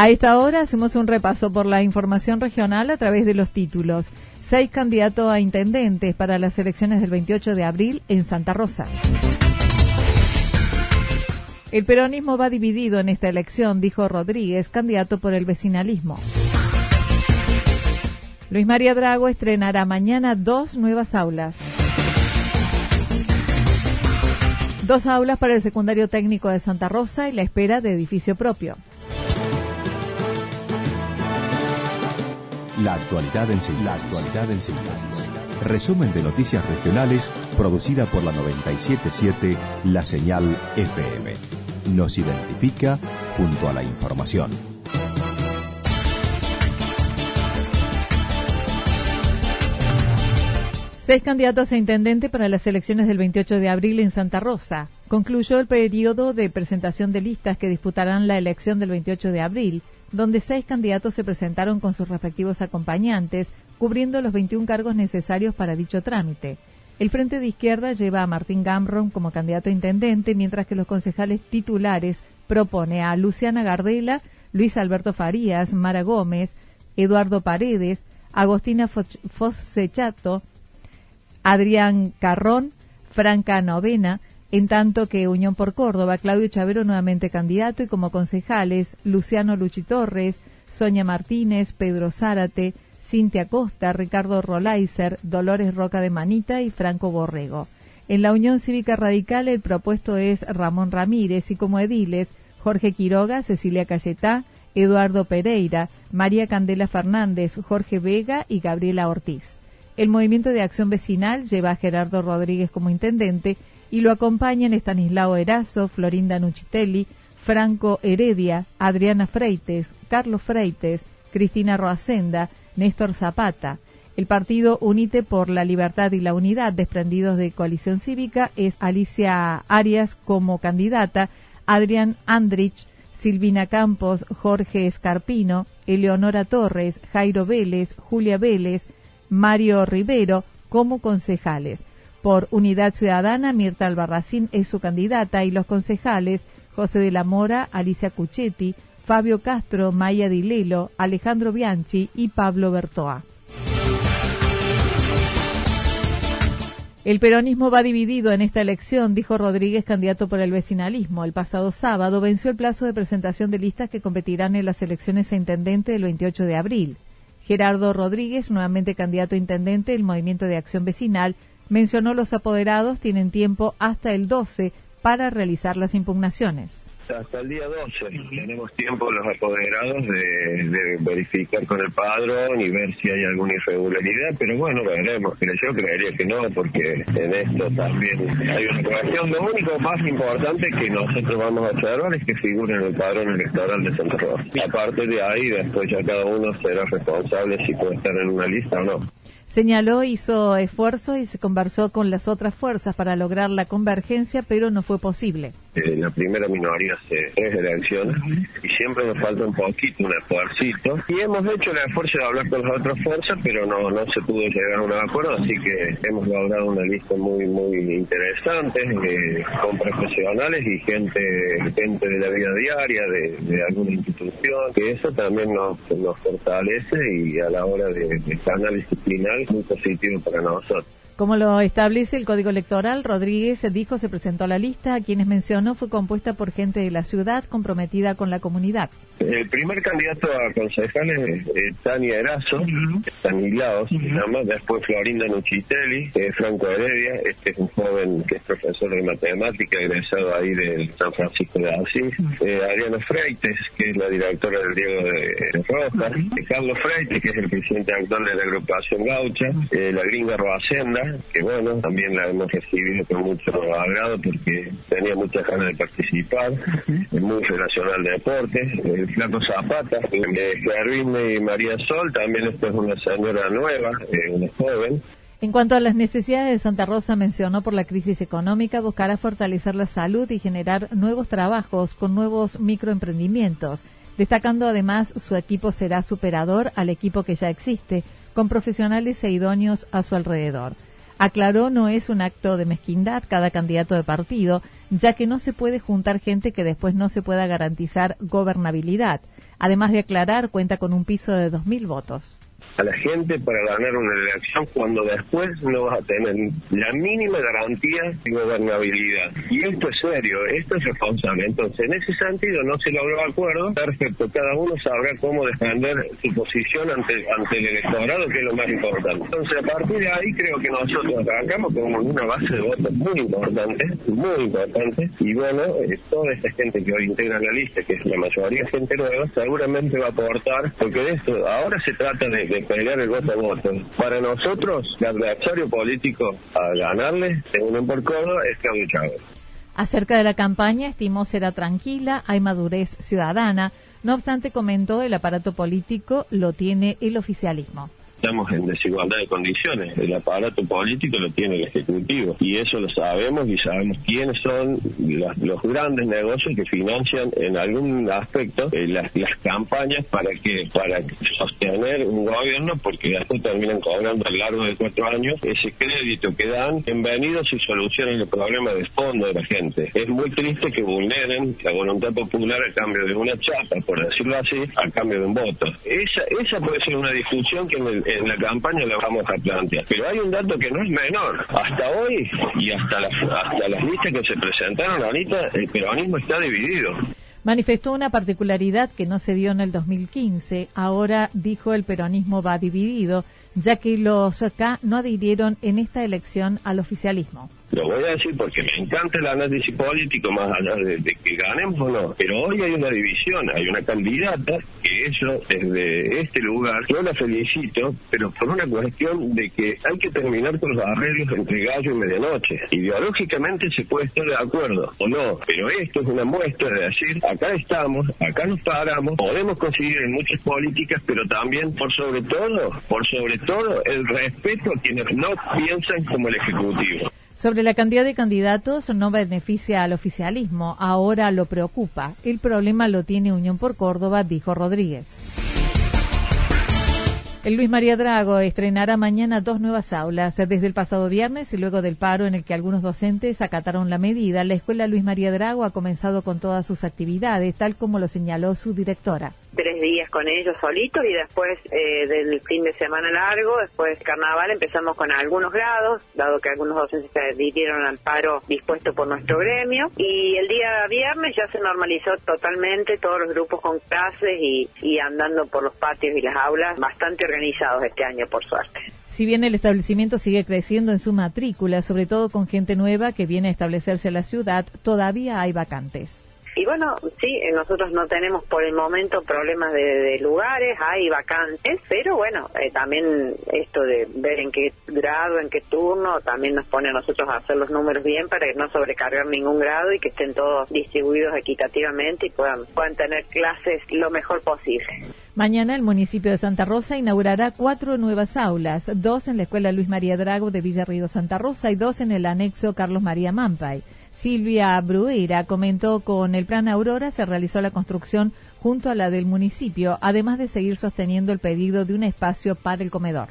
A esta hora hacemos un repaso por la información regional a través de los títulos. Seis candidatos a intendentes para las elecciones del 28 de abril en Santa Rosa. El peronismo va dividido en esta elección, dijo Rodríguez, candidato por el vecinalismo. Luis María Drago estrenará mañana dos nuevas aulas. Dos aulas para el secundario técnico de Santa Rosa y la espera de edificio propio. La actualidad en síntesis. Resumen de noticias regionales producida por la 977 La Señal FM. Nos identifica junto a la información. Seis candidatos a intendente para las elecciones del 28 de abril en Santa Rosa. Concluyó el periodo de presentación de listas que disputarán la elección del 28 de abril donde seis candidatos se presentaron con sus respectivos acompañantes, cubriendo los 21 cargos necesarios para dicho trámite. El Frente de Izquierda lleva a Martín Gamron como candidato a intendente, mientras que los concejales titulares propone a Luciana Gardela, Luis Alberto Farías, Mara Gómez, Eduardo Paredes, Agostina Fossechato, Adrián Carrón, Franca Novena, en tanto que Unión por Córdoba, Claudio Chavero nuevamente candidato y como concejales Luciano Luchi Torres, Sonia Martínez, Pedro Zárate, Cintia Costa, Ricardo Rolaiser, Dolores Roca de Manita y Franco Borrego. En la Unión Cívica Radical el propuesto es Ramón Ramírez y como ediles Jorge Quiroga, Cecilia Cayetá, Eduardo Pereira, María Candela Fernández, Jorge Vega y Gabriela Ortiz. El Movimiento de Acción Vecinal lleva a Gerardo Rodríguez como intendente y lo acompañan Estanislao Erazo, Florinda Nuchitelli, Franco Heredia, Adriana Freites, Carlos Freites, Cristina Roacenda, Néstor Zapata. El partido Unite por la Libertad y la Unidad, desprendidos de Coalición Cívica, es Alicia Arias como candidata, Adrián Andrich, Silvina Campos, Jorge Escarpino, Eleonora Torres, Jairo Vélez, Julia Vélez, Mario Rivero como concejales. Por Unidad Ciudadana, Mirta Albarracín es su candidata y los concejales José de la Mora, Alicia Cuchetti, Fabio Castro, Maya Dilelo, Alejandro Bianchi y Pablo Bertoa. El peronismo va dividido en esta elección, dijo Rodríguez, candidato por el vecinalismo. El pasado sábado venció el plazo de presentación de listas que competirán en las elecciones a intendente del 28 de abril. Gerardo Rodríguez, nuevamente candidato a intendente del Movimiento de Acción Vecinal, Mencionó los apoderados tienen tiempo hasta el 12 para realizar las impugnaciones. Hasta el día 12 tenemos tiempo los apoderados de, verificar con el padrón y ver si hay alguna irregularidad, pero bueno, veremos. Pero yo creería que no, porque en esto también hay una cuestión. Lo único más importante que nosotros vamos a observar es que figure en el padrón electoral de Santa Rosa. Aparte de ahí, después ya cada uno será responsable si puede estar en una lista o no. Señaló, hizo esfuerzo y se conversó con las otras fuerzas para lograr la convergencia, pero no fue posible. Eh, la primera minoría hace tres elecciones y siempre nos falta un poquito, un esfuercito. Y hemos hecho el esfuerzo de hablar con las otras fuerzas, pero no, no se pudo llegar a un acuerdo, así que hemos logrado una lista muy, muy interesante, eh, con profesionales y gente, gente de la vida diaria, de, alguna institución, que eso también nos, nos fortalece y a la hora de, de análisis final muy positivo para nosotros. Como lo establece el Código Electoral, Rodríguez dijo se presentó a la lista, a quienes mencionó fue compuesta por gente de la ciudad comprometida con la comunidad. El primer candidato a concejal es eh, Tania Erazo, Tanilaos, se llama, después Florinda Nuchitelli, eh, Franco Heredia, este es un joven que es profesor de matemática, egresado ahí del San Francisco de Asís, eh, Ariana Freites, que es la directora del Diego de Rojas, Carlos Freites, que es el presidente actual de la agrupación Gaucha, la gringa Roacenda, que bueno, también la hemos recibido con mucho agrado porque tenía muchas ganas de participar, es muy relacionado al deporte, Flaco Zapata, de y María Sol, también esto es una señora nueva, eh, una joven. En cuanto a las necesidades de Santa Rosa, mencionó por la crisis económica, buscará fortalecer la salud y generar nuevos trabajos con nuevos microemprendimientos, destacando además su equipo será superador al equipo que ya existe, con profesionales e idóneos a su alrededor. Aclaró no es un acto de mezquindad cada candidato de partido, ya que no se puede juntar gente que después no se pueda garantizar gobernabilidad. Además de aclarar, cuenta con un piso de 2.000 votos a la gente para ganar una elección cuando después no vas a tener la mínima garantía de gobernabilidad. Y esto es serio, esto es responsable. Entonces, en ese sentido no se logró acuerdo. Perfecto, cada uno sabrá cómo defender su posición ante, ante el electorado, que es lo más importante. Entonces, a partir de ahí creo que nosotros arrancamos con una base de votos muy importante, muy importante. Y bueno, eh, toda esta gente que hoy integra la lista, que es la mayoría gente nueva, seguramente va a aportar, porque de esto ahora se trata de pelear el voto a voto. Para nosotros, el adversario político a ganarle, según por Córdoba, es Claudio Chávez. Acerca de la campaña, estimó será tranquila, hay madurez ciudadana. No obstante, comentó, el aparato político lo tiene el oficialismo estamos en desigualdad de condiciones. El aparato político lo tiene el Ejecutivo y eso lo sabemos y sabemos quiénes son los grandes negocios que financian en algún aspecto eh, las, campañas para que para sostener un gobierno porque después terminan cobrando a lo largo de cuatro años ese crédito que dan bienvenidos y solucionan el problema de fondo de la gente. Es muy triste que vulneren la voluntad popular a cambio de una chapa, por decirlo así, a cambio de un voto. Esa, esa puede ser una discusión que en el, en la campaña la vamos a plantear. Pero hay un dato que no es menor. Hasta hoy y hasta las, hasta las listas que se presentaron ahorita, el peronismo está dividido. Manifestó una particularidad que no se dio en el 2015. Ahora dijo el peronismo va dividido, ya que los acá no adhirieron en esta elección al oficialismo. Lo voy a decir porque me encanta el análisis político, más allá de, que ganemos o no. Pero hoy hay una división, hay una candidata que eso, desde este lugar, yo la felicito, pero por una cuestión de que hay que terminar con los arreglos entre gallo y medianoche. Ideológicamente se puede estar de acuerdo o no, pero esto es una muestra de decir, acá estamos, acá nos paramos, podemos conseguir en muchas políticas, pero también, por sobre todo, por sobre todo, el respeto a quienes no piensan como el Ejecutivo. Sobre la cantidad de candidatos no beneficia al oficialismo, ahora lo preocupa. El problema lo tiene Unión por Córdoba, dijo Rodríguez. El Luis María Drago estrenará mañana dos nuevas aulas. Desde el pasado viernes y luego del paro en el que algunos docentes acataron la medida, la Escuela Luis María Drago ha comenzado con todas sus actividades, tal como lo señaló su directora tres días con ellos solitos y después eh, del fin de semana largo, después carnaval, empezamos con algunos grados, dado que algunos docentes se adhirieron al paro dispuesto por nuestro gremio. Y el día viernes ya se normalizó totalmente todos los grupos con clases y, y andando por los patios y las aulas, bastante organizados este año, por suerte. Si bien el establecimiento sigue creciendo en su matrícula, sobre todo con gente nueva que viene a establecerse en la ciudad, todavía hay vacantes. Y bueno, sí, eh, nosotros no tenemos por el momento problemas de, lugares, hay vacantes, pero bueno, eh, también esto de ver en qué grado, en qué turno, también nos pone a nosotros a hacer los números bien para no sobrecargar ningún grado y que estén todos distribuidos equitativamente y puedan, puedan tener clases lo mejor posible. Mañana el municipio de Santa Rosa inaugurará cuatro nuevas aulas, dos en la Escuela Luis María Drago de Villarrío Santa Rosa y dos en el anexo Carlos María Mampay. Silvia Bruera comentó con el plan Aurora se realizó la construcción junto a la del municipio, además de seguir sosteniendo el pedido de un espacio para el comedor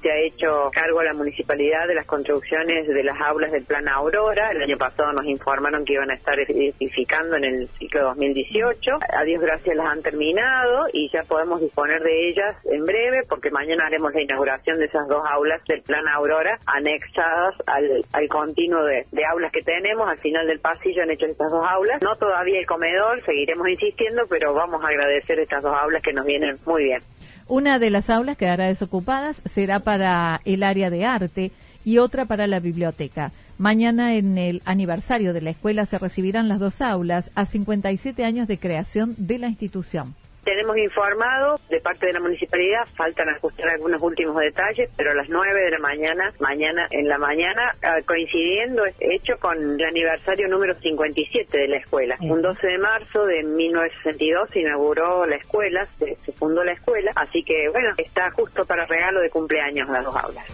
se ha hecho cargo a la municipalidad de las construcciones de las aulas del Plan Aurora. El año pasado nos informaron que iban a estar edificando en el ciclo 2018. A Dios gracias las han terminado y ya podemos disponer de ellas en breve porque mañana haremos la inauguración de esas dos aulas del Plan Aurora anexadas al, al continuo de, de aulas que tenemos. Al final del pasillo han hecho estas dos aulas. No todavía el comedor, seguiremos insistiendo, pero vamos a agradecer estas dos aulas que nos vienen muy bien. Una de las aulas quedará desocupadas, será para el área de arte y otra para la biblioteca. Mañana en el aniversario de la escuela se recibirán las dos aulas a 57 años de creación de la institución. Tenemos informado de parte de la municipalidad, faltan ajustar algunos últimos detalles, pero a las 9 de la mañana, mañana en la mañana, ah, coincidiendo hecho con el aniversario número 57 de la escuela. Un 12 de marzo de 1962 se inauguró la escuela, se, se fundó la escuela, así que bueno, está justo para regalo de cumpleaños las dos aulas.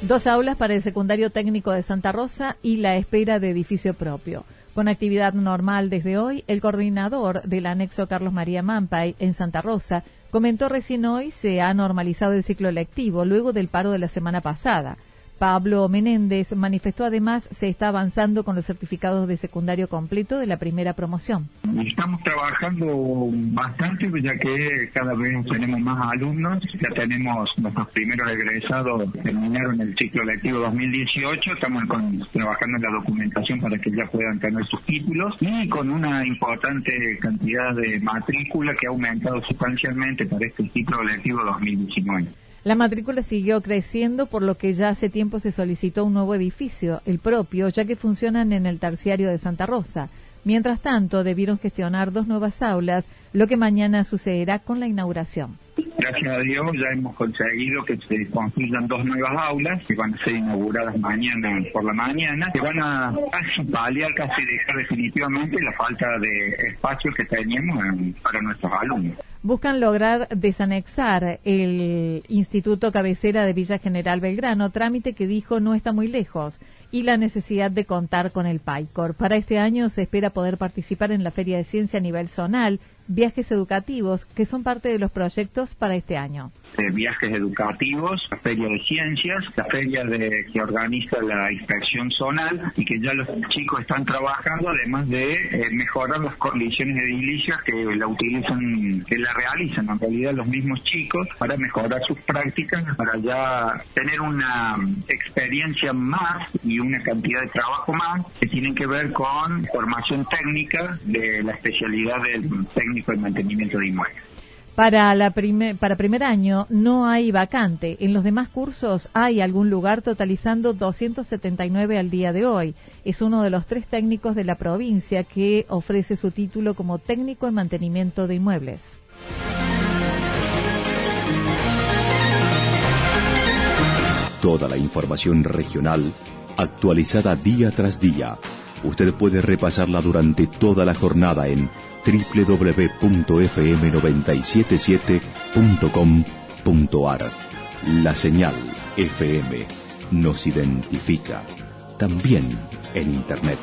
Dos aulas para el secundario técnico de Santa Rosa y la espera de edificio propio. Con actividad normal desde hoy, el coordinador del anexo Carlos María Mampay en Santa Rosa comentó recién hoy se ha normalizado el ciclo lectivo luego del paro de la semana pasada. Pablo Menéndez manifestó además se está avanzando con los certificados de secundario completo de la primera promoción. Estamos trabajando bastante ya que cada vez tenemos más alumnos, ya tenemos nuestros primeros egresados terminaron el ciclo lectivo 2018, estamos trabajando en la documentación para que ya puedan tener sus títulos y con una importante cantidad de matrícula que ha aumentado sustancialmente para este ciclo lectivo 2019. La matrícula siguió creciendo, por lo que ya hace tiempo se solicitó un nuevo edificio, el propio, ya que funcionan en el terciario de Santa Rosa. Mientras tanto, debieron gestionar dos nuevas aulas, lo que mañana sucederá con la inauguración. Gracias a Dios ya hemos conseguido que se construyan dos nuevas aulas que van a ser inauguradas mañana por la mañana, que van a casi paliar, casi dejar definitivamente la falta de espacio que teníamos para nuestros alumnos. Buscan lograr desanexar el Instituto Cabecera de Villa General Belgrano, trámite que dijo no está muy lejos y la necesidad de contar con el PAICOR. Para este año se espera poder participar en la Feria de Ciencia a nivel zonal, viajes educativos, que son parte de los proyectos para este año viajes educativos, la feria de ciencias, la feria de, que organiza la inspección zonal y que ya los chicos están trabajando además de eh, mejorar las condiciones edilicias que la utilizan, que la realizan en realidad los mismos chicos para mejorar sus prácticas, para ya tener una experiencia más y una cantidad de trabajo más que tienen que ver con formación técnica de la especialidad del técnico de mantenimiento de inmuebles. Para, la para primer año no hay vacante. En los demás cursos hay algún lugar totalizando 279 al día de hoy. Es uno de los tres técnicos de la provincia que ofrece su título como técnico en mantenimiento de inmuebles. Toda la información regional actualizada día tras día. Usted puede repasarla durante toda la jornada en www.fm977.com.ar. La señal FM nos identifica también en Internet.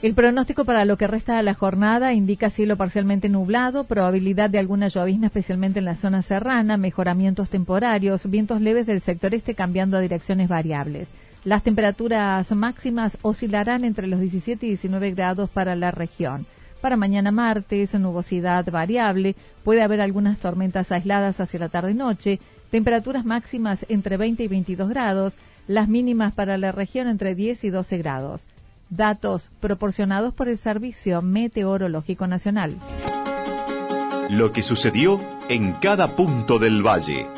El pronóstico para lo que resta de la jornada indica cielo parcialmente nublado, probabilidad de alguna llovizna especialmente en la zona serrana, mejoramientos temporarios, vientos leves del sector este cambiando a direcciones variables. Las temperaturas máximas oscilarán entre los 17 y 19 grados para la región. Para mañana martes, nubosidad variable, puede haber algunas tormentas aisladas hacia la tarde-noche, temperaturas máximas entre 20 y 22 grados, las mínimas para la región entre 10 y 12 grados. Datos proporcionados por el Servicio Meteorológico Nacional. Lo que sucedió en cada punto del valle.